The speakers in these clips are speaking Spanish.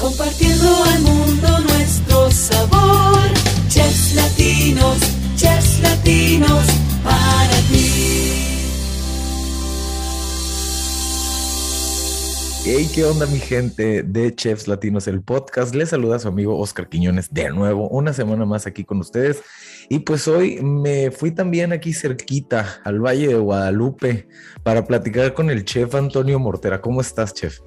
compartiendo al mundo nuestro sabor. Chefs latinos, chefs latinos, para ti. Hey, ¿qué onda mi gente de Chefs Latinos, el podcast? Les saluda su amigo Oscar Quiñones de nuevo, una semana más aquí con ustedes. Y pues hoy me fui también aquí cerquita al Valle de Guadalupe para platicar con el chef Antonio Mortera. ¿Cómo estás, chef?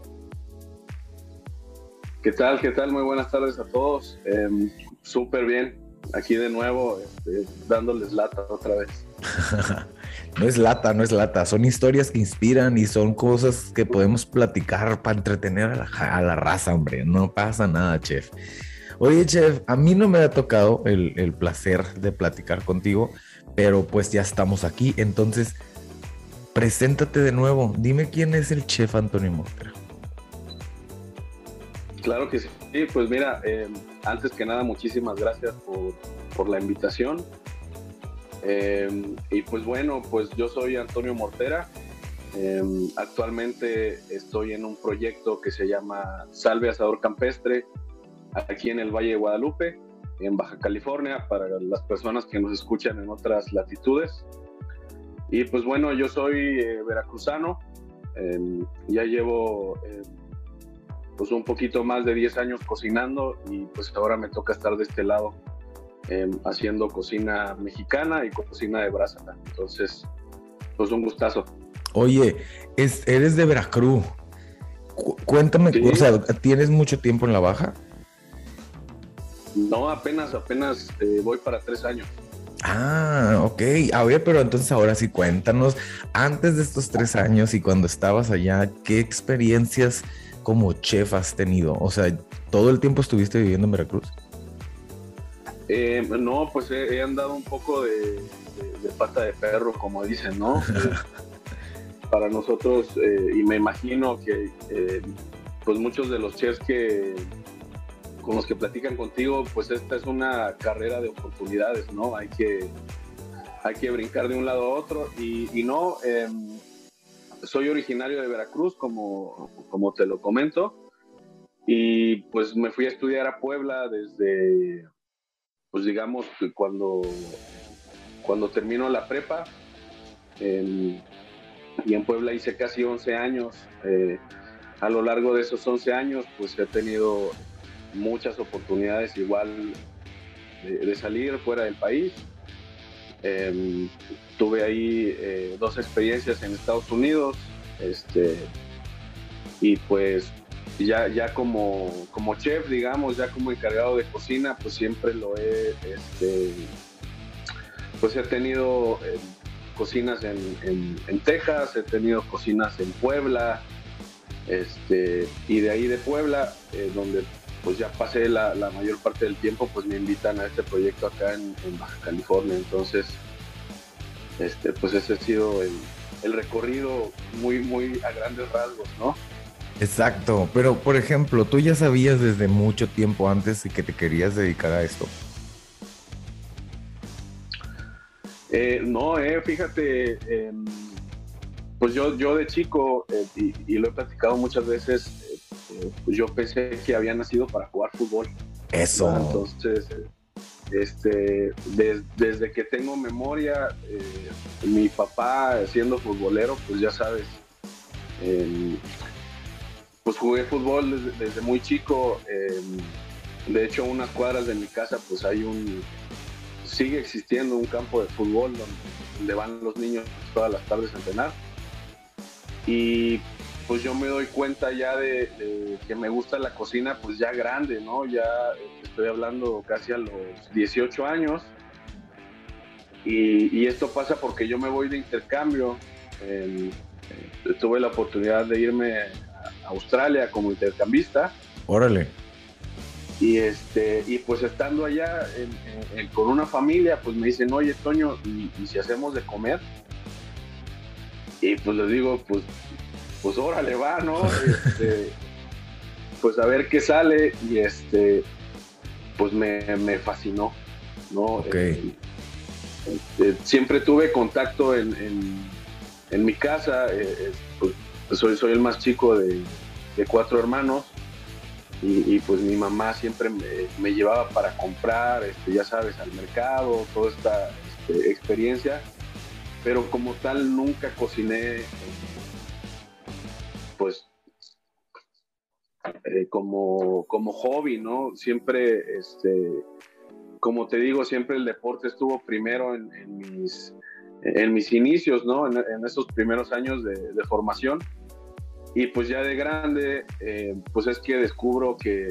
¿Qué tal? ¿Qué tal? Muy buenas tardes a todos. Em, súper bien. Aquí de nuevo, este, dándoles lata otra vez. no es lata, no es lata. Son historias que inspiran y son cosas que podemos platicar para entretener a la, raza, hombre. No pasa nada, chef. Oye, chef, a mí no me ha tocado el, placer de platicar contigo, pero pues ya estamos aquí. Entonces, preséntate de nuevo. Dime quién es el chef Antonio Mortera. Claro que sí. pues mira, eh, antes que nada, muchísimas gracias por, la invitación. Eh, y pues bueno, pues yo soy Antonio Mortera. Eh, actualmente estoy en un proyecto que se llama Salve Asador Campestre, aquí en el Valle de Guadalupe, en Baja California, para las personas que nos escuchan en otras latitudes. Y pues bueno, yo soy veracruzano, ya llevo pues un poquito más de 10 años cocinando y pues ahora me toca estar de este lado em, haciendo cocina mexicana y cocina de brasa. Entonces, pues un gustazo. Oye, es, eres de Veracruz. cuéntame, o sea, ¿tienes mucho tiempo en la baja? No, apenas, apenas eh, voy para tres años. Ah, ok. A ver, pero entonces ahora sí cuéntanos, antes de estos tres años y cuando estabas allá, ¿qué experiencias como chef has tenido? O sea, ¿todo el tiempo estuviste viviendo en Veracruz? Eh, no, pues he, andado un poco de, pata de perro, como dicen, ¿no? para nosotros, eh, y me imagino que eh, pues muchos de los chefs que con los que platican contigo, pues esta es una carrera de oportunidades, ¿no? Hay que, hay que brincar de un lado a otro y, y no, em, soy originario de Veracruz, como, como te lo comento, y pues me fui a estudiar a Puebla desde, pues digamos, cuando, cuando terminó la prepa. y en Puebla hice casi 11 años. Eh, a lo largo de esos 11 años, pues he tenido muchas oportunidades igual de salir fuera del país. Em, tuve ahí eh, dos experiencias en Estados Unidos, este, y pues ya, ya como, como chef, digamos, ya como encargado de cocina, pues siempre lo he, este, pues he tenido eh, cocinas en, en, Texas, he tenido cocinas en Puebla, este, y de ahí de Puebla, eh, donde pues ya pasé la, mayor parte del tiempo, pues me invitan a este proyecto acá en, Baja California. Entonces, este, pues ese ha sido el, recorrido muy, muy a grandes rasgos, ¿no? Exacto, pero por ejemplo, tú ya sabías desde mucho tiempo antes que te querías dedicar a esto. Eh, no, eh, fíjate, em, pues yo, yo de chico, eh, y, lo he platicado muchas veces, pues yo pensé que había nacido para jugar fútbol. Eso. Entonces, este, desde que tengo memoria, eh, mi papá siendo futbolero, pues ya sabes, em, pues jugué fútbol desde, muy chico. Em, de hecho, unas cuadras de mi casa, pues hay un, sigue existiendo un campo de fútbol donde, donde van los niños todas las tardes a entrenar. Y pues yo me doy cuenta ya de, que me gusta la cocina, pues ya grande, ¿no? Ya estoy hablando casi a los 18 años. Y, esto pasa porque yo me voy de intercambio. Eh, tuve la oportunidad de irme a Australia como intercambista. Órale. Y, este, y pues estando allá con una familia, pues me dicen, oye, Toño, ¿y, ¿y si hacemos de comer? Y pues les digo, pues pues órale va, ¿no? Este, pues a ver qué sale y este, pues me, fascinó, ¿no? Eh, este, siempre tuve contacto en, mi casa, eh, pues, soy, soy el más chico de, cuatro hermanos y, pues mi mamá siempre me, llevaba para comprar, este, ya sabes, al mercado, toda esta este, experiencia, pero como tal nunca cociné, pues eh, como, como hobby, ¿no? Siempre, este, como te digo, siempre el deporte estuvo primero en, mis, en mis inicios, ¿no? En, esos primeros años de, de formación y pues ya de grande, eh, pues es que descubro que,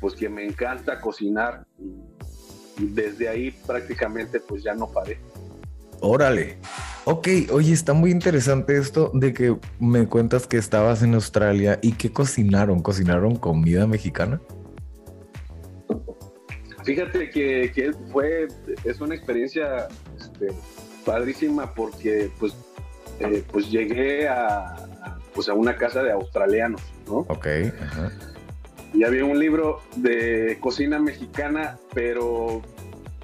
pues que me encanta cocinar y, desde ahí prácticamente pues ya no paré. Órale. Ok, oye, está muy interesante esto de que me cuentas que estabas en Australia y que cocinaron. ¿Cocinaron comida mexicana? Fíjate que, que fue, es una experiencia este, padrísima porque pues, eh, pues llegué a, pues a una casa de australianos, ¿no? Ok. Y había un libro de cocina mexicana, pero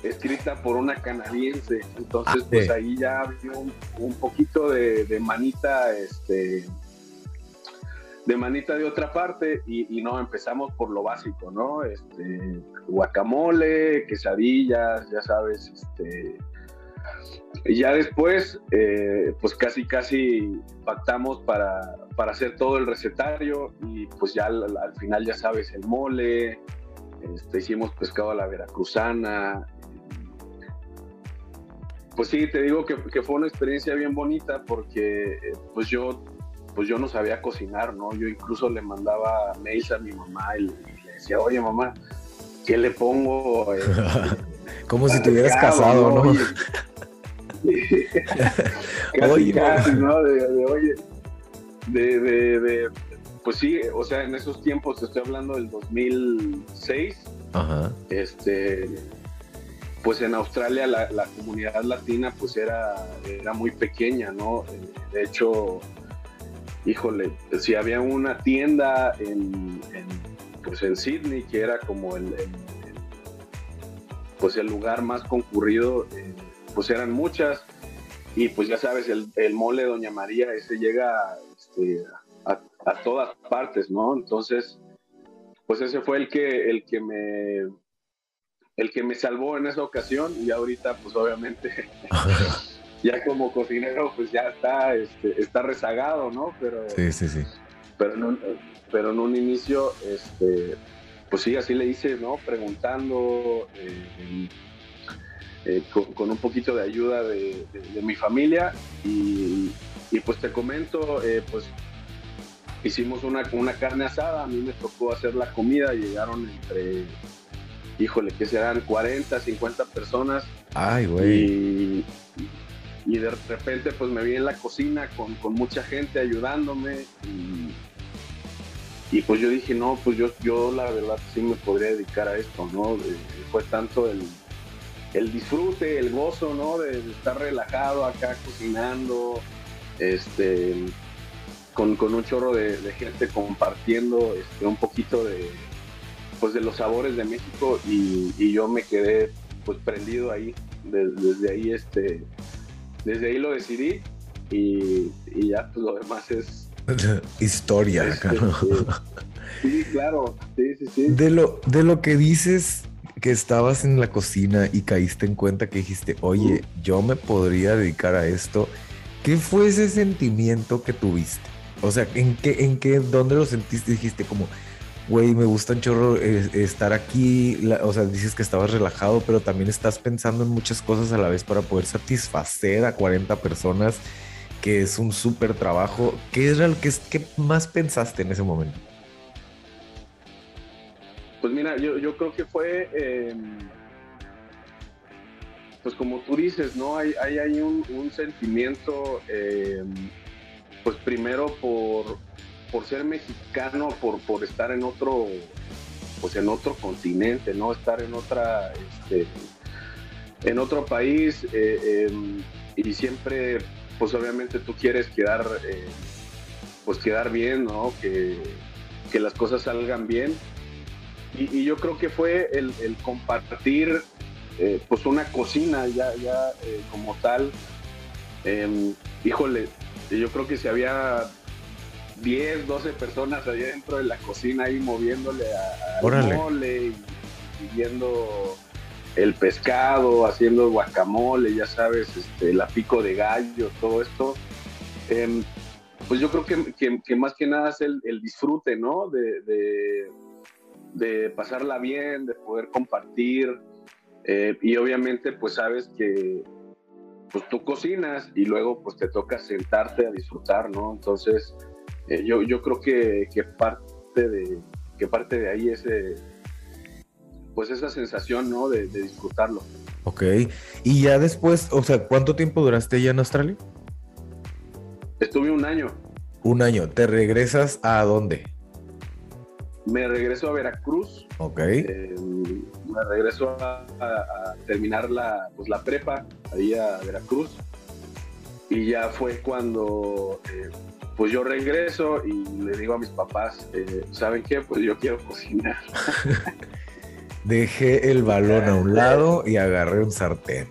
escrita por una canadiense. Entonces, ah, pues ahí ya había un, poquito de, manita, este, de manita de otra parte y, no, empezamos por lo básico, ¿no? Este, guacamole, quesadillas, ya sabes, este, y ya después, eh, pues casi, casi pactamos para, para, hacer todo el recetario y pues ya al, final, ya sabes, el mole, este, hicimos pescado a la veracruzana. Pues sí, te digo que, que fue una experiencia bien bonita porque eh, pues yo, pues yo no sabía cocinar, ¿no? Yo incluso le mandaba mails a mi mamá y, le decía, oye mamá, ¿qué le pongo? Como si te hubieras casado, ¿no? casi, casi, ¿no? De, oye, de, pues sí, o sea, en esos tiempos, estoy hablando del 2006, Ajá. este, pues en Australia la, comunidad latina pues era, era muy pequeña, ¿no? De hecho, híjole, si había una tienda en, pues en Sydney que era como el, pues el lugar más concurrido, eh, pues eran muchas y pues ya sabes, el, el mole Doña María, ese llega este, a, todas partes, ¿no? Entonces, pues ese fue el que, el que me el que me salvó en esa ocasión y ahorita pues obviamente ya como cocinero pues ya está este, está rezagado no pero sí sí sí. pero en un, pero en un inicio este pues sí así le hice no preguntando eh, eh, con, un poquito de ayuda de, mi familia y, pues te comento, eh, pues hicimos una, una carne asada, a mí me tocó hacer la comida, llegaron entre, híjole, que serán 40, 50 personas. Ay, güey. Y, de repente pues me vi en la cocina con, mucha gente ayudándome y, pues yo dije, no, pues yo, yo la verdad sí me podría dedicar a esto, ¿no? Fue tanto el, el disfrute, el gozo, ¿no? De, estar relajado acá cocinando, este, con, un chorro de, gente compartiendo este, un poquito de, pues, de los sabores de México y, yo me quedé pues prendido ahí, desde ahí este, desde ahí lo decidí y, ya pues, lo demás es historia acá, ¿no? Sí, claro, sí, sí, sí. De lo, de lo que dices, que estabas en la cocina y caíste en cuenta que dijiste, oye, yo me podría dedicar a esto. ¿Qué fue ese sentimiento que tuviste? O sea, ¿en qué, en qué, dónde lo sentiste? Dijiste como, güey, me gusta un chorro eh, estar aquí. o sea, dices que estabas relajado, pero también estás pensando en muchas cosas a la vez para poder satisfacer a 40 personas, que es un súper trabajo. ¿Qué era el que, qué más pensaste en ese momento? Pues mira, yo, yo creo que fue, em, pues como tú dices, ¿no? Hay, hay, un, sentimiento, em, pues primero por, por ser mexicano, por, por estar en otro, pues en otro continente, ¿no? Estar en otra, este, en otro país eh, em, y siempre, pues obviamente tú quieres quedar, pues quedar bien, ¿no? Que, que las cosas salgan bien y, yo creo que fue el, compartir eh, pues una cocina ya, ya eh, como tal. Em, híjole, yo creo que si había 10, 12 personas ahí dentro de la cocina ahí moviéndole al mole y, viendo el pescado, haciendo guacamole, ya sabes, este, la pico de gallo, todo esto. Em, pues yo creo que, más que nada es el, disfrute, ¿no? De, de, pasarla bien, de poder compartir. Eh, y obviamente, pues sabes que pues tú cocinas y luego pues te toca sentarte a disfrutar, ¿no? Entonces, eh, yo, yo creo que, que, parte de, que parte de ahí ese, pues esa sensación, ¿no? De, de disfrutarlo. Ok. Y ya después, o sea, ¿cuánto tiempo duraste ya en Australia? Estuve un año. Un año. ¿Te regresas a dónde? Me regreso a Veracruz. Ok. Eh, me regreso a, terminar la, pues, la prepa ahí a Veracruz. Y ya fue cuando eh, pues yo regreso y le digo a mis papás, eh, ¿saben qué? Pues yo quiero cocinar. Dejé el balón a un lado y agarré un sartén.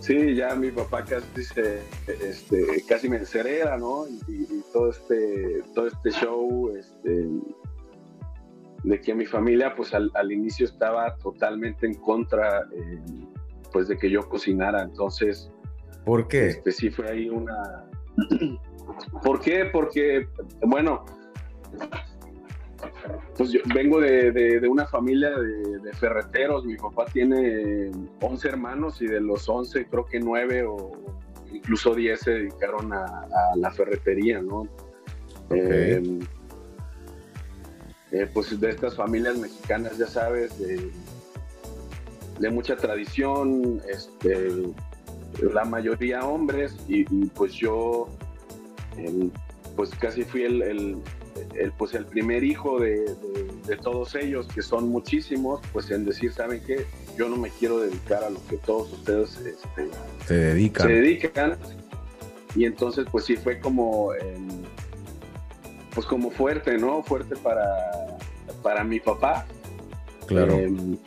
Sí, ya mi papá casi se, este, casi me encerera, ¿no? Y, todo este, todo este show, este, de que mi familia, pues al, inicio estaba totalmente en contra, eh, pues de que yo cocinara. Entonces, ¿por qué? Este, sí fue ahí una. ¿Por qué? Porque, bueno, pues yo vengo de, una familia de, ferreteros. Mi papá tiene 11 hermanos y de los 11 creo que 9 o incluso 10 se dedicaron a, la ferretería, ¿no? Em, eh, pues de estas familias mexicanas, ya sabes, de, mucha tradición, este, la mayoría hombres y, pues yo em, pues casi fui el, el, pues el primer hijo de, todos ellos, que son muchísimos, pues en decir, ¿saben qué? Yo no me quiero dedicar a lo que todos ustedes este, se dedican. Se dedican. Y entonces, pues sí fue como, pues como fuerte, ¿no? Fuerte para, para mi papá. Claro. Em,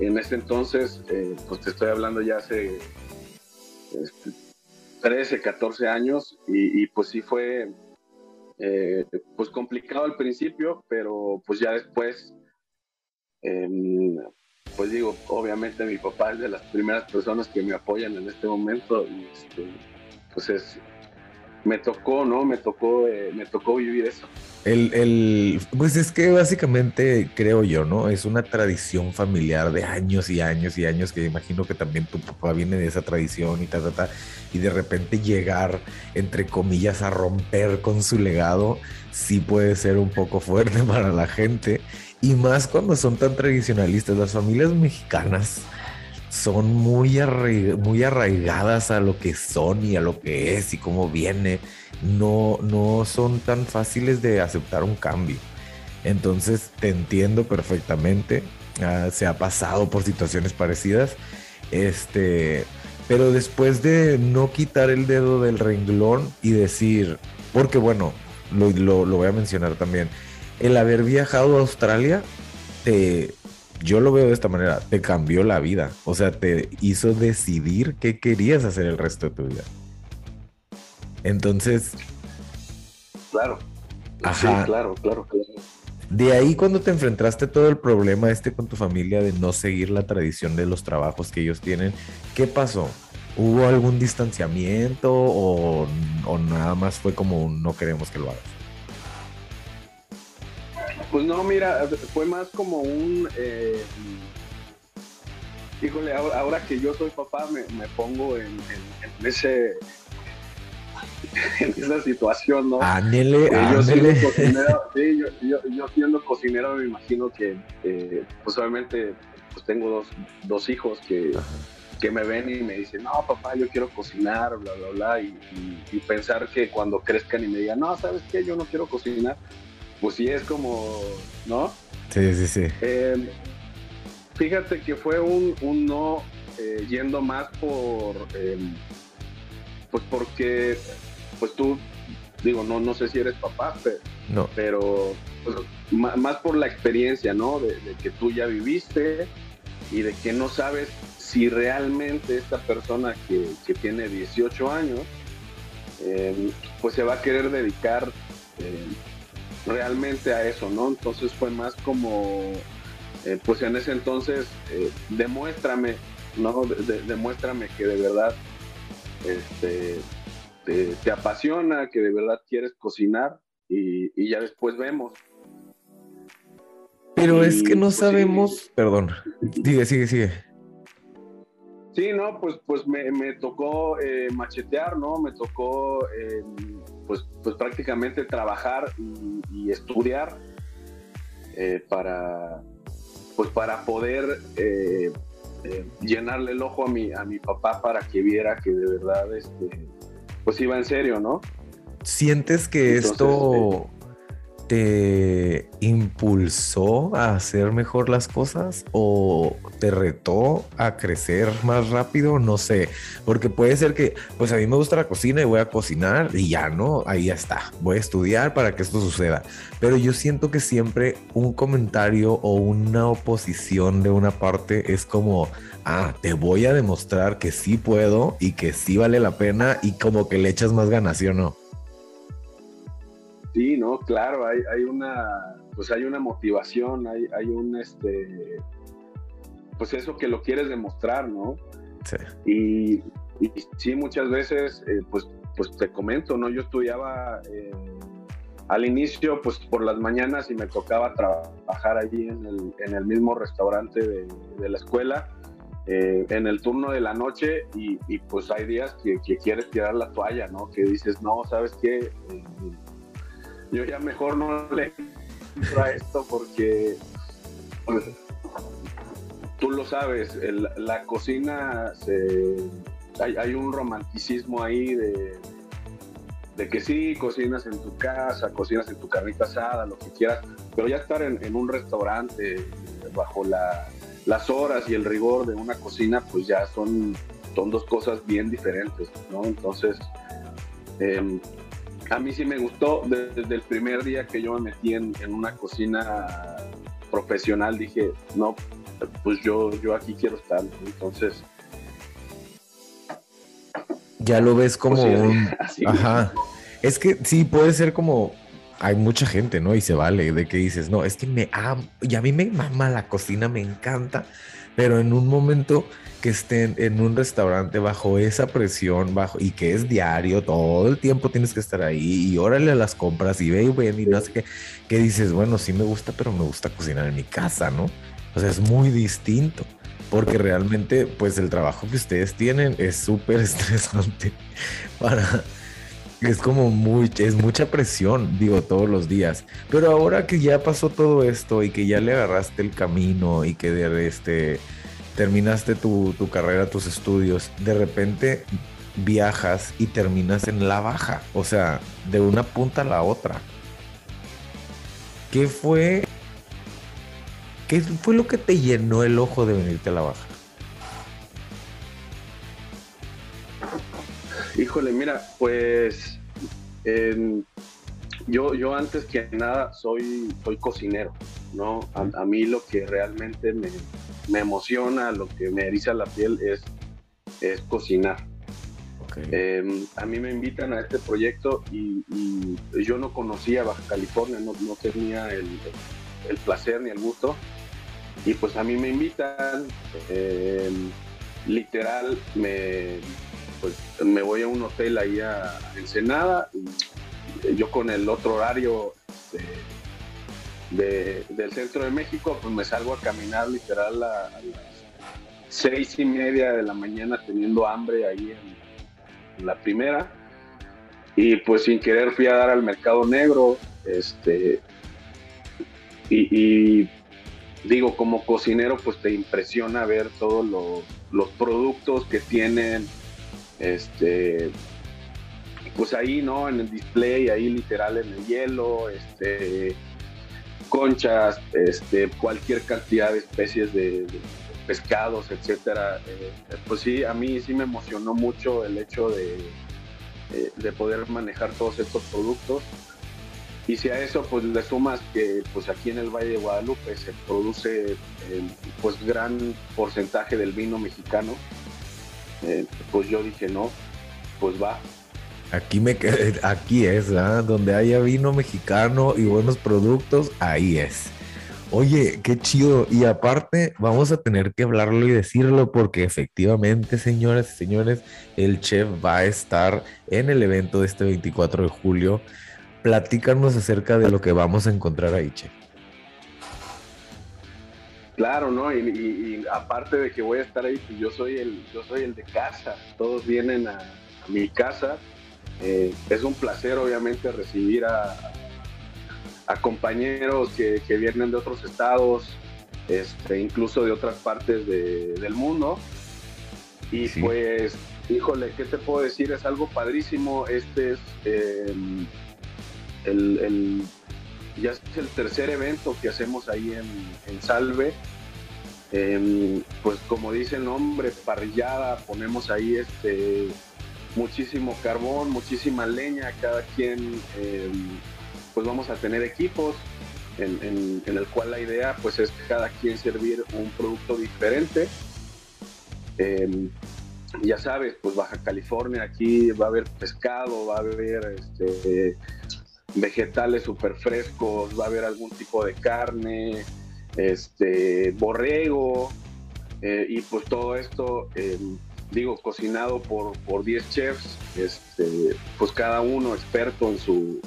en ese entonces, eh, pues te estoy hablando ya hace 13, este, 14 años, y, y pues sí fue eh, pues complicado al principio, pero pues ya después, em, pues digo, obviamente mi papá es de las primeras personas que me apoyan en este momento y este, pues es, me tocó, ¿no? Me tocó, eh, me tocó vivir eso. El, el, pues es que básicamente creo yo, ¿no? Es una tradición familiar de años y años y años que imagino que también tu papá viene de esa tradición y ta, ta, ta, y de repente llegar, entre comillas, a romper con su legado, sí puede ser un poco fuerte para la gente, y más cuando son tan tradicionalistas. Las familias mexicanas son muy, muy arraigadas a lo que son y a lo que es y cómo viene no, no son tan fáciles de aceptar un cambio. Entonces te entiendo perfectamente. Ah, se ha pasado por situaciones parecidas. Este, pero después de no quitar el dedo del renglón y decir, porque bueno, lo, lo, voy a mencionar también, el haber viajado a Australia, te, yo lo veo de esta manera, te cambió la vida. O sea, te hizo decidir qué querías hacer el resto de tu vida. Entonces. Claro. Sí, claro, claro, claro. De ahí cuando te enfrentaste todo el problema este con tu familia de no seguir la tradición de los trabajos que ellos tienen, ¿qué pasó? ¿Hubo algún distanciamiento o, nada más fue como no queremos que lo hagas? Pues no, mira, fue más como un... Eh, híjole, ahora, que yo soy papá me, pongo en ese en esa situación, ¿no? Ándele, yo siendo cocinero, sí, yo, yo, siendo cocinero me imagino que, pues obviamente, pues tengo dos, dos hijos que, que, me ven y me dicen, no, papá, yo quiero cocinar, bla, bla, bla, y, pensar que cuando crezcan y me digan, no, ¿sabes qué? Yo no quiero cocinar, pues sí es como, ¿no? Sí, sí, sí. Em, fíjate que fue un, un no eh, yendo más por... Em, pues porque pues tú, digo, no, no sé si eres papá, pero, no. pero pues, más por la experiencia, ¿no? De, que tú ya viviste y de que no sabes si realmente esta persona que, tiene 18 años eh, pues se va a querer dedicar eh, realmente a eso, ¿no? Entonces fue más como, eh, pues en ese entonces, demuéstrame, ¿no? demuéstrame que de verdad este, te, apasiona, que de verdad quieres cocinar y, ya después vemos. Pero es que no pues, sabemos, perdón, sigue, sigue, sigue. Sí, no, pues, pues me, tocó eh, machetear, ¿no? Me tocó, eh, pues, pues prácticamente trabajar y, estudiar eh, para, pues para poder llenarle el ojo a mi, a mi papá para que viera que de verdad, este, pues iba en serio, ¿no? ¿Sientes que esto te impulsó a hacer mejor las cosas o te retó a crecer más rápido? No sé, porque puede ser que, pues a mí me gusta la cocina y voy a cocinar y ya no, ahí ya está, voy a estudiar para que esto suceda. Pero yo siento que siempre un comentario o una oposición de una parte es como, ah, te voy a demostrar que sí puedo y que sí vale la pena y como que le echas más ganas, ¿sí o no? Sí, no, claro, hay, hay una, pues hay una motivación, hay, hay un, este, pues eso que lo quieres demostrar, ¿no? Sí. Y, sí, muchas veces, eh, pues, pues te comento, ¿no? Yo estudiaba eh, al inicio, pues por las mañanas y me tocaba trabajar allí en el, en el mismo restaurante de, de la escuela. Eh, en el turno de la noche y, y pues hay días que, que, quieres tirar la toalla, ¿no? Que dices, no, ¿sabes qué? Yo ya mejor no le entro a esto porque pues, tú lo sabes, la cocina hay, un romanticismo ahí de, de, que sí, cocinas en tu casa, cocinas en tu carnita asada, lo que quieras, pero ya estar en, un restaurante bajo las horas y el rigor de una cocina, pues ya son, dos cosas bien diferentes, ¿no? Entonces, eh, a mí sí me gustó desde el primer día que yo me metí en, una cocina profesional. Dije, no, pues yo, yo aquí quiero estar. Entonces. Ya lo ves como pues un. Ajá. Es que sí, puede ser como. Hay mucha gente, ¿no? Y se vale de que dices, no, es que me amo. Y a mí me mama la cocina, me encanta. Pero en un momento que estén en un restaurante bajo esa presión, bajo y que es diario, todo el tiempo tienes que estar ahí y órale a las compras y ve y ven y no sé que dices, bueno, sí me gusta, pero me gusta cocinar en mi casa, ¿no? O sea, es muy distinto porque realmente pues el trabajo que ustedes tienen es súper estresante para es como muy es mucha presión digo todos los días pero ahora que ya pasó todo esto y que ya le agarraste el camino y que de este terminaste tu, carrera, tus estudios, de repente viajas y terminas en la baja, o sea, de una punta a la otra. ¿Qué fue? ¿Qué fue lo que te llenó el ojo de venirte a la baja? Híjole, mira, pues yo, yo antes que nada soy, soy cocinero, ¿no? a mí lo que realmente me, me emociona, lo que me eriza la piel es, es cocinar. Em, a mí me invitan a este proyecto y, yo no conocía Baja California, no, tenía el, placer ni el gusto. Y pues a mí me invitan, em, literal, me, pues, me voy a un hotel ahí a Ensenada. Y yo con el otro horario del centro de México, pues me salgo a caminar literal a, las seis y media de la mañana teniendo hambre ahí en, la primera. Y pues sin querer fui a dar al mercado negro, este, y, digo, como cocinero, pues te impresiona ver todos los, productos que tienen, este, pues ahí, ¿no? En el display, ahí literal en el hielo, este, conchas, este, cualquier cantidad de especies de, pescados, etcétera. Eh, pues sí, a mí sí me emocionó mucho el hecho de, eh, de poder manejar todos estos productos. Y si a eso pues le sumas que pues aquí en el Valle de Guadalupe se produce eh, pues gran porcentaje del vino mexicano, pues yo dije no, pues va. Aquí, me, aquí es, donde haya vino mexicano y buenos productos, ahí es. Oye, qué chido. Y aparte, vamos a tener que hablarlo y decirlo porque efectivamente, señoras y señores, el chef va a estar en el evento de este 24 de julio. Platícanos acerca de lo que vamos a encontrar ahí, chef. Claro, ¿no? Y, aparte de que voy a estar ahí, pues yo soy el, yo soy el de casa. Todos vienen a, mi casa. Eh, es un placer, obviamente, recibir a, a compañeros que, vienen de otros estados, este, incluso de otras partes del mundo. Y pues, híjole, ¿qué te puedo decir? Es algo padrísimo. Este es em, el, ya es el tercer evento que hacemos ahí en, Salve. Em, pues como dice el nombre, parrillada, ponemos ahí este muchísimo carbón, muchísima leña, cada quien em, pues vamos a tener equipos en, el cual la idea pues es cada quien servir un producto diferente. Em, ya sabes, pues Baja California, aquí va a haber pescado, va a haber este, vegetales súper frescos, va a haber algún tipo de carne, este, borrego, eh, y pues todo esto, em, digo, cocinado por, por 10 chefs, este, pues cada uno experto en su,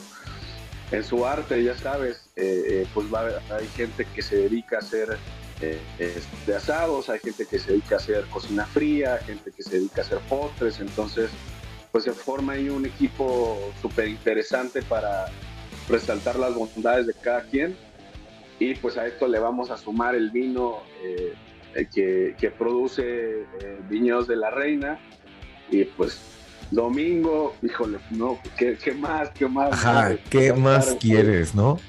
en su arte, ya sabes, eh, eh, pues hay gente que se dedica a hacer eh, este, asados, hay gente que se dedica a hacer cocina fría, gente que se dedica a hacer postres, entonces pues se forma ahí un equipo súper interesante para resaltar las bondades de cada quien. Y pues a esto le vamos a sumar el vino que, que, produce Viñedos de la Reina y pues Domingo, híjole, no, ¿qué, más? ¿Qué más? Ajá, ¿qué más quieres, no?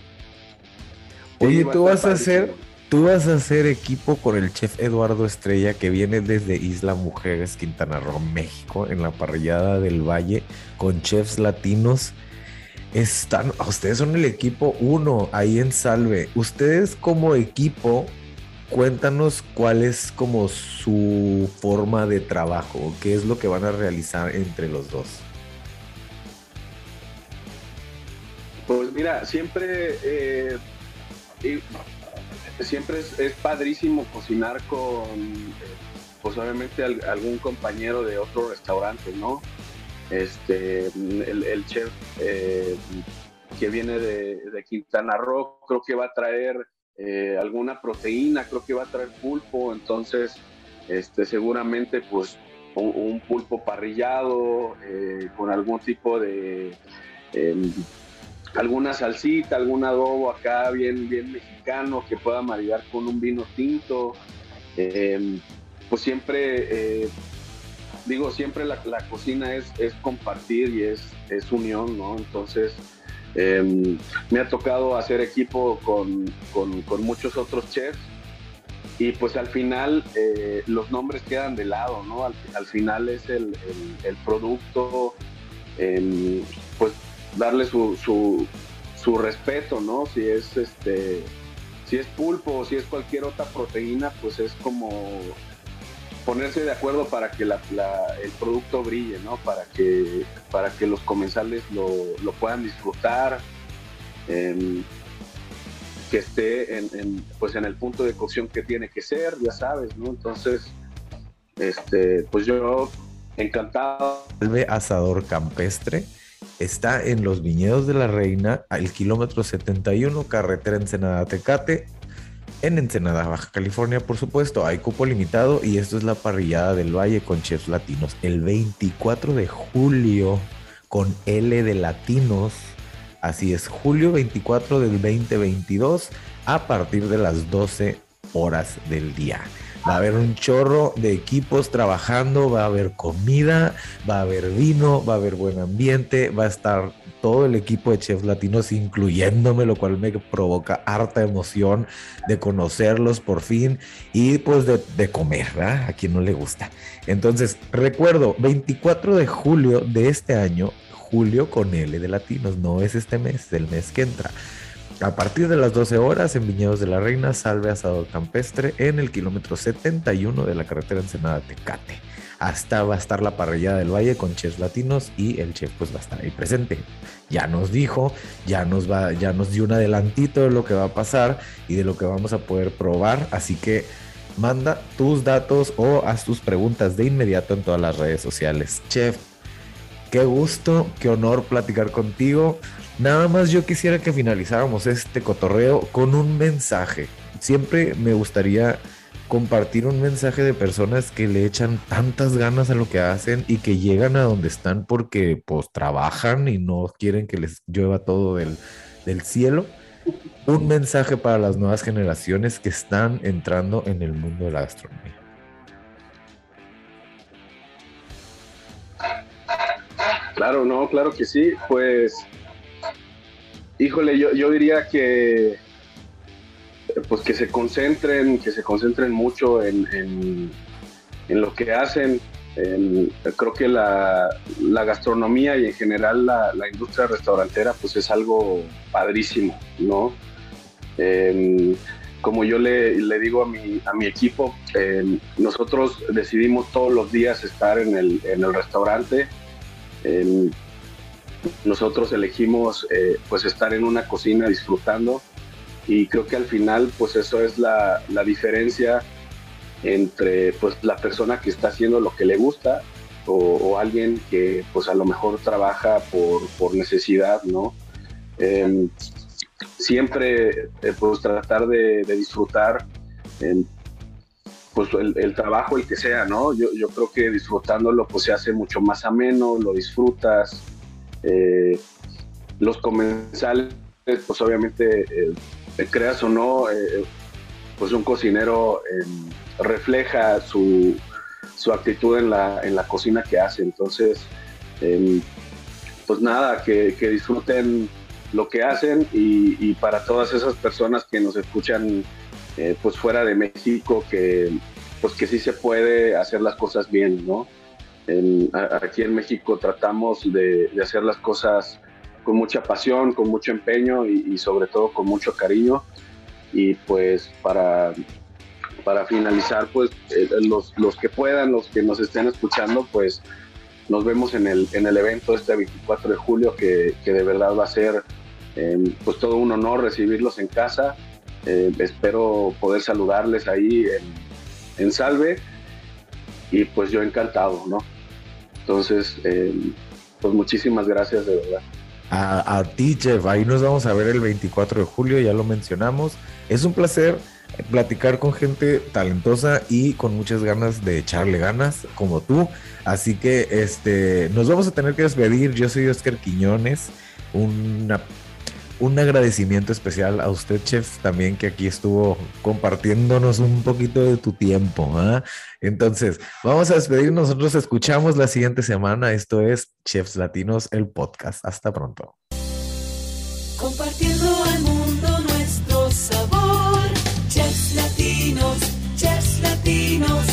Oye, tú vas a hacer, tú vas a hacer equipo con el chef Eduardo Estrella que viene desde Isla Mujeres, Quintana Roo, México, en la parrillada del Valle, con chefs latinos. Están, ustedes son el equipo uno ahí en Salve. Ustedes como equipo cuéntanos cuál es como su forma de trabajo, qué es lo que van a realizar entre los dos. Pues mira, siempre, eh, siempre es, padrísimo cocinar con, pues obviamente algún compañero de otro restaurante, ¿no? Este, el, chef eh, que viene de, de Quintana Roo creo que va a traer eh, alguna proteína, creo que va a traer pulpo, entonces este, seguramente pues un, pulpo parrillado eh, con algún tipo de em, alguna salsita, algún adobo acá bien, bien mexicano que pueda maridar con un vino tinto. Em, pues siempre, eh, digo, siempre la, cocina es, es, compartir y es, es unión, ¿no? Entonces, Em, me ha tocado hacer equipo con, muchos otros chefs y pues al final eh, los nombres quedan de lado, ¿no? Al, final es el, producto, em, pues darle su, su, respeto, ¿no? Si es este, si es pulpo o si es cualquier otra proteína, pues es como ponerse de acuerdo para que el producto brille, ¿no? Para que, para que los comensales lo, puedan disfrutar, em, que esté en, pues en el punto de cocción que tiene que ser, ya sabes, ¿no? Entonces, este, pues yo encantado. El asador campestre está en los viñedos de la Reina, al kilómetro 71, carretera Ensenada Tecate, en Ensenada, Baja California, por supuesto, hay cupo limitado y esto es la parrillada del Valle con chefs latinos. El 24 de julio con L de latinos. Así es, julio 24 del 2022 a partir de las 12 horas del día. Va a haber un chorro de equipos trabajando, va a haber comida, va a haber vino, va a haber buen ambiente, va a estar todo el equipo de chefs latinos, incluyéndome, lo cual me provoca harta emoción de conocerlos por fin y pues de, comer, ¿verdad? A quien no le gusta. Entonces, recuerdo, 24 de julio de este año, julio con L de latinos, no es este mes, el mes que entra. A partir de las 12 horas en Viñedos de la Reina, salve asador campestre en el kilómetro 71 de la carretera Ensenada Tecate. Hasta va a estar la parrilla del Valle con chefs latinos y el chef pues va a estar ahí presente. Ya nos dijo, ya nos va, ya nos dio un adelantito de lo que va a pasar y de lo que vamos a poder probar, así que manda tus datos o haz tus preguntas de inmediato en todas las redes sociales. Chef, qué gusto, qué honor platicar contigo. Nada más yo quisiera que finalizáramos este cotorreo con un mensaje. Siempre me gustaría compartir un mensaje de personas que le echan tantas ganas a lo que hacen y que llegan a donde están porque pues trabajan y no quieren que les llueva todo del, del cielo. Un mensaje para las nuevas generaciones que están entrando en el mundo de la gastronomía. Claro, no, claro que sí. Pues, híjole, yo, yo diría que pues que se concentren, que se concentren mucho en, en, lo que hacen. creo que la, la, gastronomía y en general la, la, industria restaurantera pues es algo padrísimo, ¿no? como yo le, digo a mi, a mi equipo, nosotros decidimos todos los días estar en el, en el restaurante. nosotros elegimos eh, pues estar en una cocina disfrutando y creo que al final pues eso es la, la diferencia entre pues la persona que está haciendo lo que le gusta o, alguien que pues a lo mejor trabaja por, por necesidad, ¿no? Em, siempre eh, pues tratar de, disfrutar em, pues el, trabajo el que sea, ¿no? Yo, yo, creo que disfrutándolo pues se hace mucho más ameno, lo disfrutas. Eh, los comensales pues obviamente creas o no, eh, pues un cocinero em, refleja su, actitud en la, en la cocina que hace. Entonces, em, pues nada, que, disfruten lo que hacen y, para todas esas personas que nos escuchan eh, pues fuera de México, que pues que sí se puede hacer las cosas bien, ¿no? aquí en México tratamos de, de hacer las cosas con mucha pasión, con mucho empeño y, sobre todo con mucho cariño. Y pues para, para finalizar, pues eh, los, los, que puedan, los que nos estén escuchando, pues nos vemos en el, en el evento este 24 de julio, que, que de verdad va a ser em, pues todo un honor recibirlos en casa. Eh, espero poder saludarles ahí en, en, Salve y pues yo encantado, ¿no? Entonces, em, pues muchísimas gracias de verdad a, ti, Jeff. Ahí nos vamos a ver el 24 de julio, ya lo mencionamos. Es un placer platicar con gente talentosa y con muchas ganas de echarle ganas como tú. Así que este nos vamos a tener que despedir. Yo soy Oscar Quiñones. Una un agradecimiento especial a usted, chef, también que aquí estuvo compartiéndonos un poquito de tu tiempo. ¿ah? Entonces, vamos a despedirnos. Nosotros escuchamos la siguiente semana. Esto es Chefs Latinos, el podcast. Hasta pronto. Compartiendo al mundo nuestro sabor. Chefs Latinos, Chefs Latinos.